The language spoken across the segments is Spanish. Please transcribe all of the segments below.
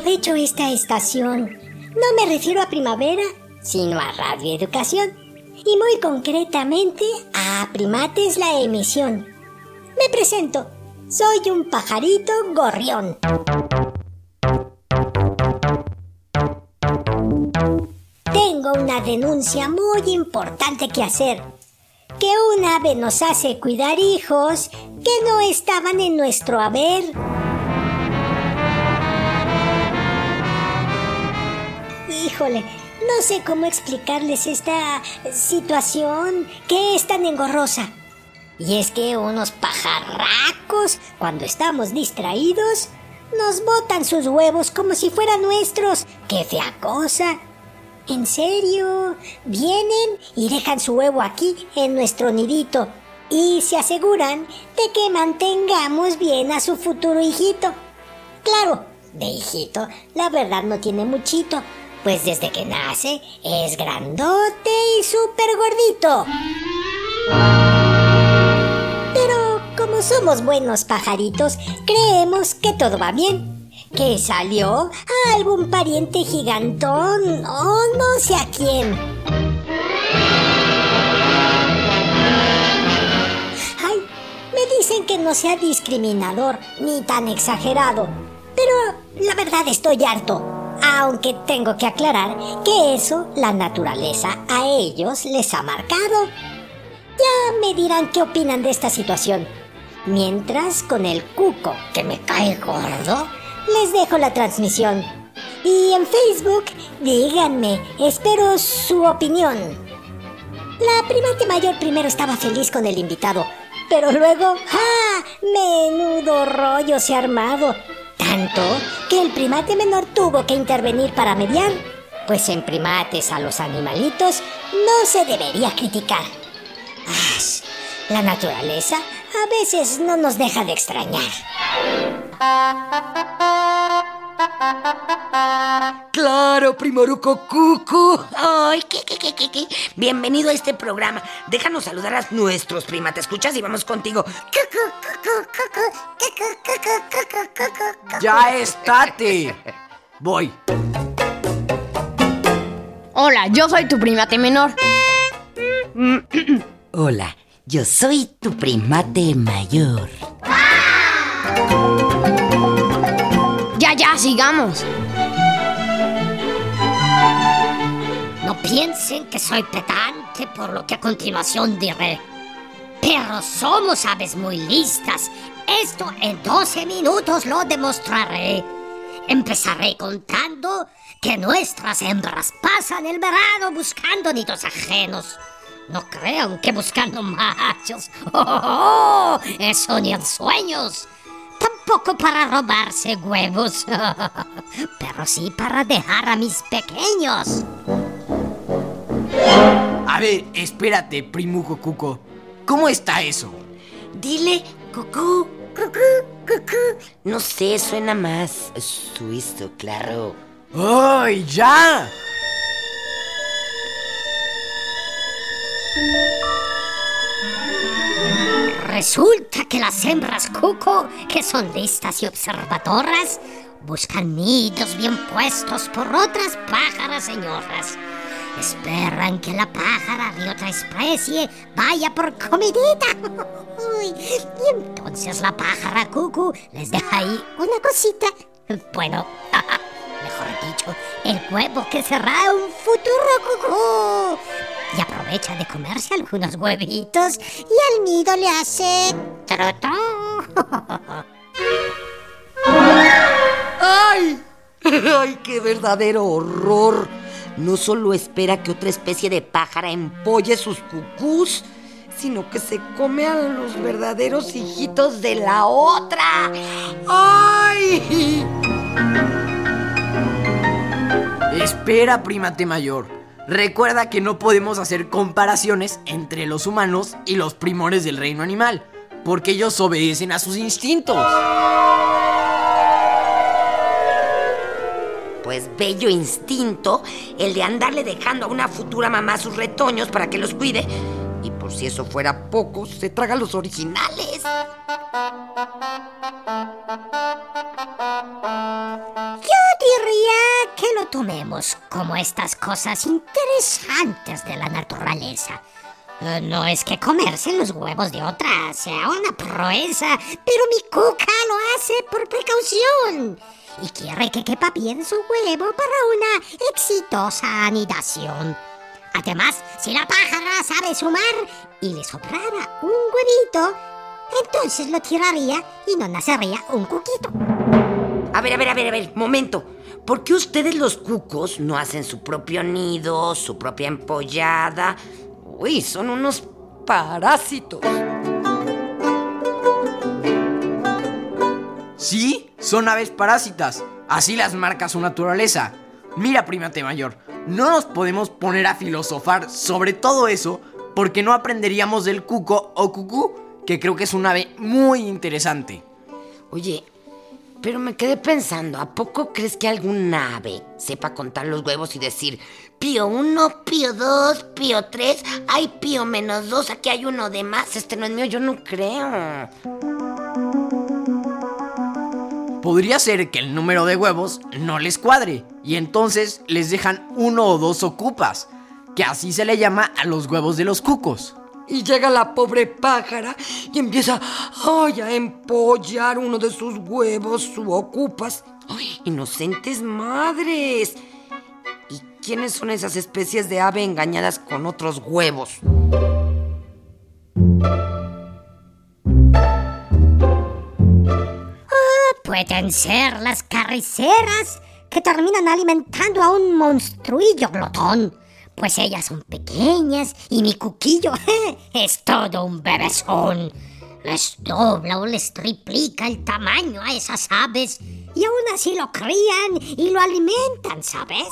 Aprovecho esta estación. No me refiero a primavera, sino a Radio Educación. Y muy concretamente a Primates la emisión. Me presento. Soy un pajarito gorrión. Tengo una denuncia muy importante que hacer. Que un ave nos hace cuidar hijos que no estaban en nuestro haber. No sé cómo explicarles esta situación que es tan engorrosa. Y es que unos pajarracos, cuando estamos distraídos, nos botan sus huevos como si fueran nuestros. ¡Qué fea cosa! En serio, vienen y dejan su huevo aquí en nuestro nidito y se aseguran de que mantengamos bien a su futuro hijito. Claro, de hijito, la verdad no tiene muchito, pues desde que nace es grandote y súper gordito. Pero como somos buenos pajaritos, creemos que todo va bien. Que salió a algún pariente gigantón o no sé a quién. Ay, me dicen que no sea discriminador ni tan exagerado. Pero la verdad estoy harto. Aunque tengo que aclarar que eso la naturaleza a ellos les ha marcado. Ya me dirán qué opinan de esta situación. Mientras con el cuco, que me cae gordo, les dejo la transmisión. Y en Facebook, díganme, espero su opinión. La primate mayor primero estaba feliz con el invitado, pero luego, ¡ah! Menudo rollo se ha armado. Que el primate menor tuvo que intervenir para mediar. Pues en primates a los animalitos no se debería criticar. ¡Ah! La naturaleza a veces no nos deja de extrañar. Claro, Primoruco Cucu. Ay, qué, qué, qué, qué, qué. Bienvenido a este programa. Déjanos saludar a nuestros primates. ¿Escuchas? Y vamos contigo. Ya estate. Voy. Hola, yo soy tu primate menor. Hola, yo soy tu primate mayor. Sigamos. No piensen que soy pedante por lo que a continuación diré. Pero somos aves muy listas. Esto en 12 minutos lo demostraré. Empezaré contando que nuestras hembras pasan el verano buscando nidos ajenos. No crean que buscando machos. ¡Oh! Eso ni en sueños. Tampoco para robarse huevos. Pero sí para dejar a mis pequeños. A ver, espérate, Primuco Cuco. ¿Cómo está eso? Dile, cucú, cucú, cucú. No sé, suena más suizo, claro. ¡Ay, ya! Resulta que las hembras cuco, que son listas y observadoras, buscan nidos bien puestos por otras pájaras señoras. Esperan que la pájara de otra especie vaya por comidita. Y entonces la pájara cucu les deja ahí una cosita. Bueno, mejor dicho, el huevo que será un futuro cucú. Y aprovecha de comerse algunos huevitos y al nido le hace... trotó. ¡Ay! ¡Ay, qué verdadero horror! No solo espera que otra especie de pájara empolle sus cucús, sino que se come a los verdaderos hijitos de la otra. ¡Ay! Espera, primate mayor. Recuerda que no podemos hacer comparaciones entre los humanos y los primores del reino animal, porque ellos obedecen a sus instintos. Pues bello instinto el de andarle dejando a una futura mamá sus retoños para que los cuide. Y por si eso fuera poco, se traga los originales. Tomemos como estas cosas interesantes de la naturaleza. Eh, No es que comerse los huevos de otra sea una proeza, pero mi cuca lo hace por precaución y quiere que quepa bien su huevo para una exitosa anidación. Además, si la pájara sabe sumar y le sobrara un huevito, entonces lo tiraría y no nacería un cuquito. A ver, a ver, a ver, a ver, momento. ¿Por qué ustedes los cucos no hacen su propio nido, su propia empollada? Uy, son unos parásitos. Sí, son aves parásitas. Así las marca su naturaleza. Mira, primate mayor, no nos podemos poner a filosofar sobre todo eso porque no aprenderíamos del cuco o cucú, que creo que es un ave muy interesante. Oye, pero me quedé pensando, ¿a poco crees que algún ave sepa contar los huevos y decir pío uno, pío dos, pío tres, hay pío menos dos, aquí hay uno de más, este no es mío, yo no creo. Podría ser que el número de huevos no les cuadre y entonces les dejan uno o dos ocupas, que así se le llama a los huevos de los cucos. Y llega la pobre pájara y empieza a empollar uno de sus huevos, su ocupas. Ay, inocentes madres. ¿Y quiénes son esas especies de ave engañadas con otros huevos? Pueden ser las carriceras que terminan alimentando a un monstruillo glotón. Pues ellas son pequeñas y mi cuquillo es todo un bebezón. Les dobla o les triplica el tamaño a esas aves y aún así lo crían y lo alimentan, ¿sabes?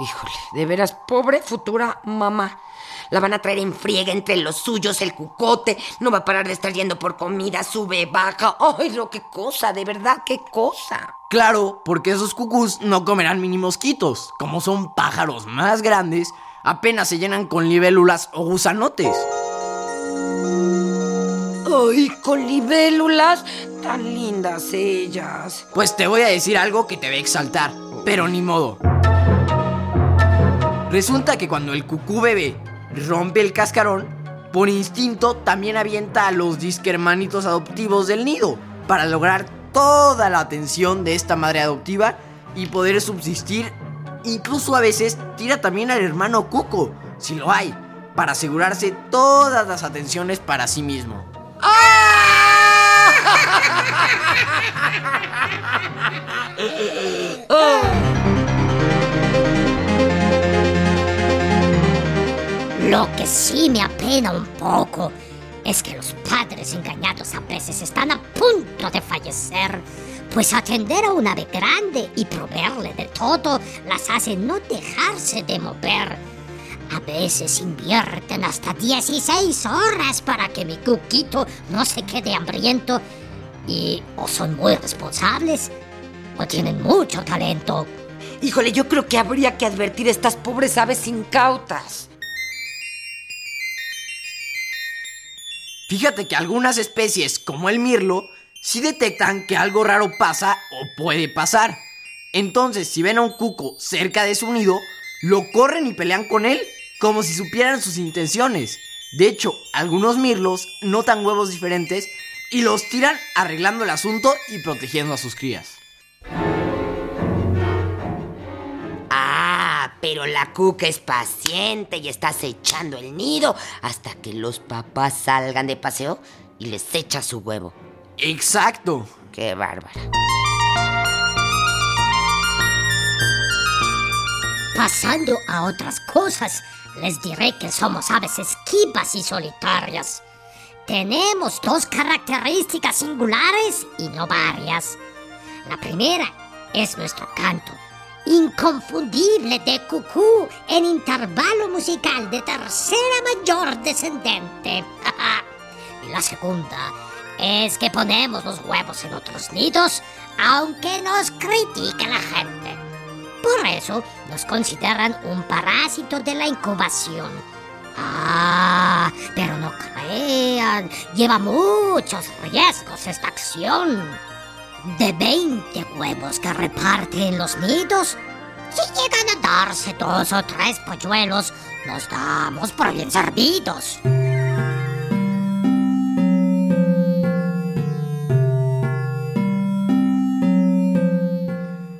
Híjole, de veras, pobre futura mamá. La van a traer en friega entre los suyos, el cucote. No va a parar de estar yendo por comida, sube, baja. ¡Ay, no, qué cosa! De verdad, qué cosa. Claro, porque esos cucús no comerán mini mosquitos. Como son pájaros más grandes, apenas se llenan con libélulas o gusanotes. ¡Ay, con libélulas! Tan lindas ellas. Pues te voy a decir algo que te va a exaltar, pero ni modo. Resulta que cuando el cucú bebé rompe el cascarón, por instinto también avienta a los disque hermanitos adoptivos del nido para lograr toda la atención de esta madre adoptiva y poder subsistir. Incluso a veces tira también al hermano cuco, si lo hay, para asegurarse todas las atenciones para sí mismo. Lo que sí me apena un poco es que los padres engañados a veces están a punto de fallecer, pues atender a un ave grande y proveerle de todo las hace no dejarse de mover. A veces invierten hasta 16 horas para que mi cuquito no se quede hambriento y o son muy responsables o tienen mucho talento. Híjole, yo creo que habría que advertir a estas pobres aves incautas. Fíjate que algunas especies, como el mirlo, sí detectan que algo raro pasa o puede pasar. Entonces, si ven a un cuco cerca de su nido, lo corren y pelean con él, como si supieran sus intenciones. De hecho, algunos mirlos notan huevos diferentes y los tiran arreglando el asunto y protegiendo a sus crías. Pero la cuca es paciente y está acechando el nido hasta que los papás salgan de paseo y les echa su huevo. Exacto. Qué bárbara. Pasando a otras cosas, les diré que somos aves esquivas y solitarias. Tenemos dos características singulares y no varias. La primera es nuestro canto, inconfundible de cucú en intervalo musical de tercera mayor descendente. y la segunda es que ponemos los huevos en otros nidos, aunque nos critique la gente. Por eso nos consideran un parásito de la incubación. Ah, pero no crean, lleva muchos riesgos esta acción. De 20 huevos que reparten los nidos, si llegan a darse dos o tres polluelos, nos damos por bien servidos.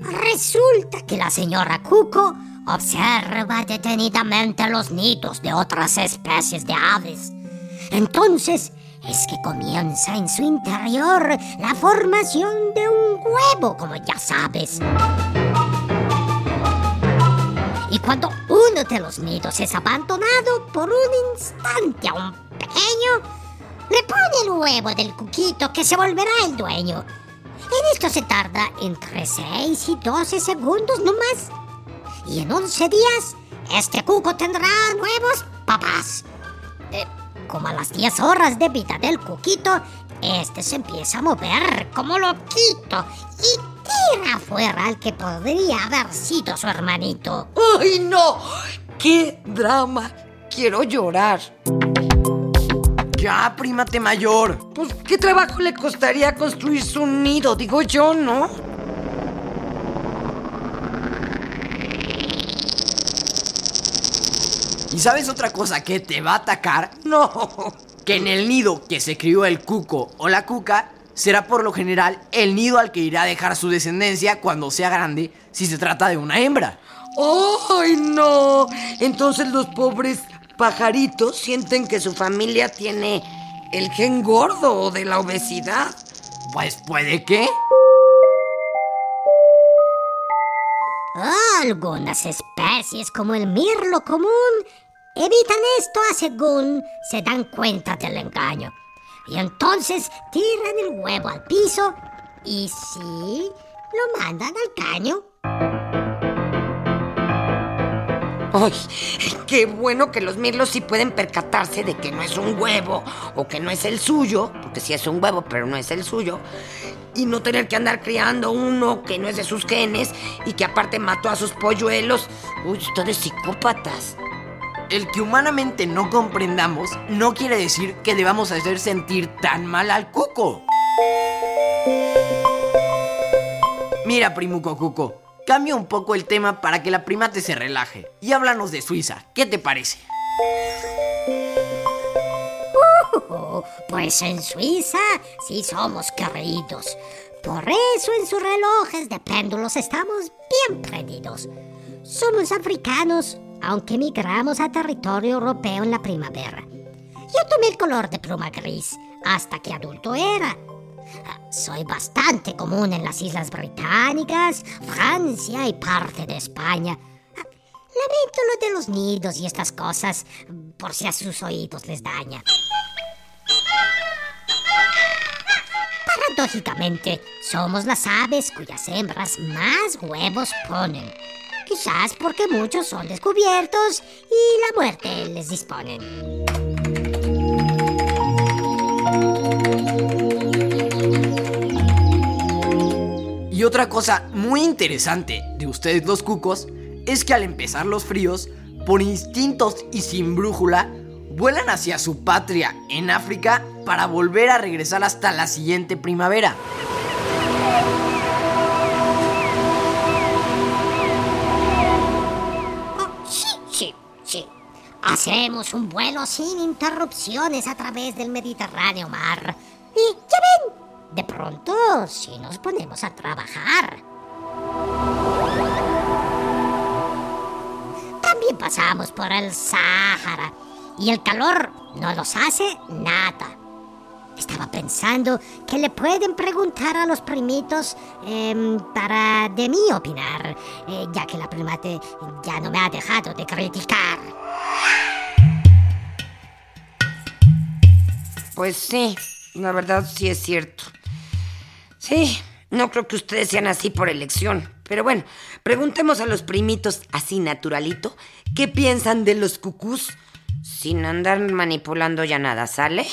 Resulta que la señora Cuco observa detenidamente los nidos de otras especies de aves. Entonces es que comienza en su interior la formación de un huevo, como ya sabes. Y cuando uno de los nidos es abandonado por un instante a un pequeño, le pone el huevo del cuquito que se volverá el dueño. En esto se tarda entre 6 y 12 segundos no más. Y en 11 días, este cuco tendrá nuevos papás. Eh, como a las 10 horas de vida del cuquito, este se empieza a mover como loquito y tira afuera al que podría haber sido su hermanito. ¡Ay, no! ¡Qué drama! Quiero llorar. Ya, primate mayor. Pues, ¿qué trabajo le costaría construir su nido? Digo yo, ¿no? ¿Y sabes otra cosa que te va a atacar? No. Que en el nido que se crió el cuco o la cuca será por lo general el nido al que irá a dejar su descendencia cuando sea grande si se trata de una hembra. ¡Ay, no! Entonces los pobres pajaritos sienten que su familia tiene el gen gordo de la obesidad. Pues puede que. Algunas especies, como el mirlo común, evitan esto a según se dan cuenta del engaño. Y entonces tiran el huevo al piso y sí, lo mandan al caño. ¡Ay! ¡Qué bueno que los mirlos sí pueden percatarse de que no es un huevo o que no es el suyo! Porque sí es un huevo, pero no es el suyo. Y no tener que andar criando uno que no es de sus genes y que aparte mató a sus polluelos. ¡Uy, ustedes psicópatas! El que humanamente no comprendamos no quiere decir que debamos hacer sentir tan mal al cuco. Mira, primuco cuco, cambia un poco el tema para que la primate se relaje y háblanos de Suiza. ¿Qué te parece? Uh, pues en Suiza sí somos queridos. Por eso en sus relojes de péndulos estamos bien prendidos. Somos africanos, aunque migramos a territorio europeo en la primavera. Yo tomé el color de pluma gris hasta que adulto era. Soy bastante común en las Islas Británicas, Francia y parte de España. Lamento lo de los nidos y estas cosas, por si a sus oídos les daña. Paradójicamente, somos las aves cuyas hembras más huevos ponen. Quizás porque muchos son descubiertos y la muerte les disponen. Y otra cosa muy interesante de ustedes los cucos es que al empezar los fríos, por instintos y sin brújula, vuelan hacia su patria en África para volver a regresar hasta la siguiente primavera. Hacemos un vuelo sin interrupciones a través del Mediterráneo mar. Y ya ven, de pronto sí nos ponemos a trabajar. También pasamos por el Sáhara y el calor no nos hace nada. Estaba pensando que le pueden preguntar a los primitos em, para de mí opinar, eh, ya que la primate ya no me ha dejado de criticar. Pues sí, la verdad sí es cierto. Sí, no creo que ustedes sean así por elección. Pero bueno, preguntemos a los primitos así naturalito, ¿qué piensan de los cucús? Sin andar manipulando ya nada, ¿sale?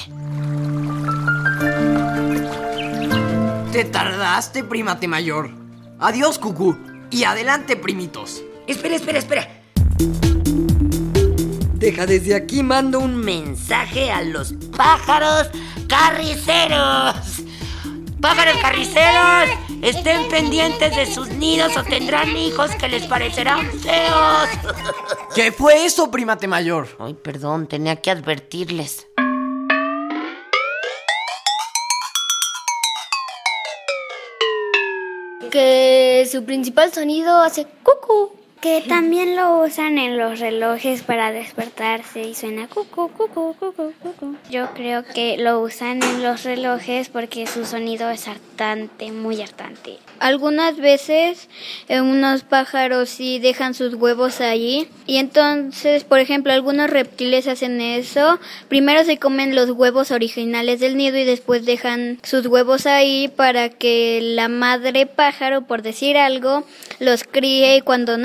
Te tardaste, primate mayor. Adiós, cucú. Y adelante, primitos. Espera, espera, espera. Deja, desde aquí mando un mensaje a los pájaros carriceros. Pájaros carriceros, estén pendientes de sus nidos o tendrán hijos que les parecerán feos. ¿Qué fue eso, primate mayor? Ay, perdón, tenía que advertirles. Que su principal sonido hace cucu. Que también lo usan en los relojes para despertarse y suena cucu, cucu, cucu, cucu. Yo creo que lo usan en los relojes porque su sonido es hartante, muy hartante. Algunas veces eh, unos pájaros sí dejan sus huevos allí y entonces, por ejemplo, algunos reptiles hacen eso. Primero se comen los huevos originales del nido y después dejan sus huevos ahí para que la madre pájaro, por decir algo, los críe y cuando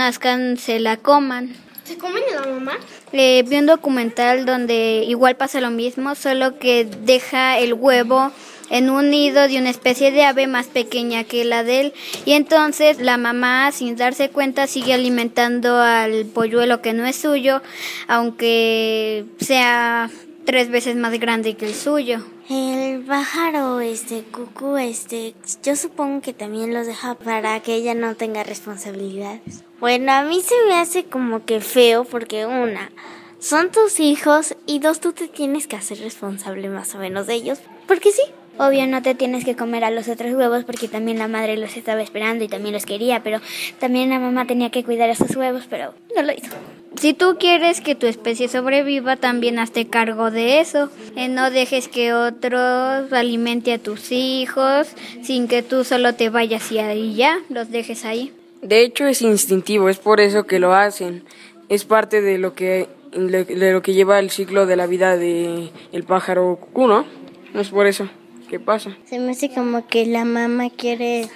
se la coman. ¿Se comen a la mamá? Eh, vi un documental donde igual pasa lo mismo, solo que deja el huevo en un nido de una especie de ave más pequeña que la de él y entonces la mamá sin darse cuenta sigue alimentando al polluelo que no es suyo aunque sea tres veces más grande que el suyo. El pájaro, este, cucú, este, yo supongo que también los deja para que ella no tenga responsabilidades. Bueno, a mí se me hace como que feo porque una, son tus hijos y dos, tú te tienes que hacer responsable más o menos de ellos. Porque sí. Obvio no te tienes que comer a los otros huevos porque también la madre los estaba esperando y también los quería, pero también la mamá tenía que cuidar esos huevos, pero no lo hizo. Si tú quieres que tu especie sobreviva, también hazte cargo de eso. Eh, no dejes que otros alimente a tus hijos sin que tú solo te vayas y ahí ya los dejes ahí. De hecho es instintivo, es por eso que lo hacen. Es parte de lo que de lo que lleva el ciclo de la vida de el pájaro cucú, ¿no? No es por eso. ¿Qué pasa? Se me hace como que la mamá quiere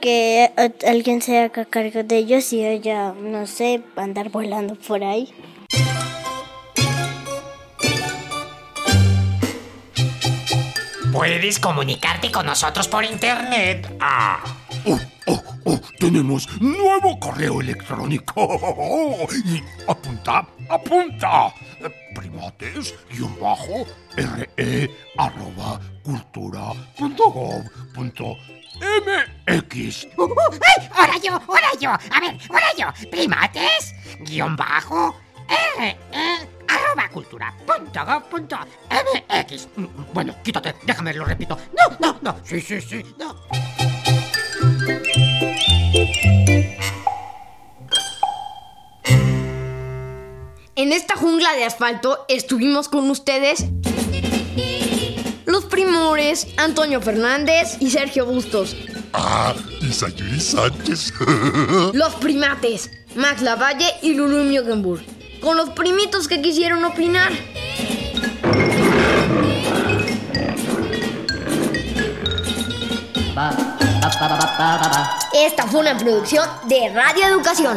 que alguien se haga cargo de ellos y ella, no sé, andar volando por ahí. Puedes comunicarte con nosotros por internet. Ah. Oh, oh, oh, tenemos nuevo correo electrónico. Y apunta, apunta. Primates, guion bajo, re, arroba, cultura, punto gov, punto MX. Uh, uh, ¡Ay! ¡Ahora yo! ¡Ahora yo! A ver, ahora yo. Primates, guion bajo, re, arroba cultura, punto punto MX. Bueno, quítate, déjame, lo repito. No, no, no. Sí, sí, sí, no. En esta jungla de asfalto estuvimos con ustedes primores Antonio Fernández y Sergio Bustos. Ah, y Sayuri Sánchez. Los primates Max Lavalle y Lulu Miogenburg. Con los primitos que quisieron opinar. Esta fue una producción de Radio Educación.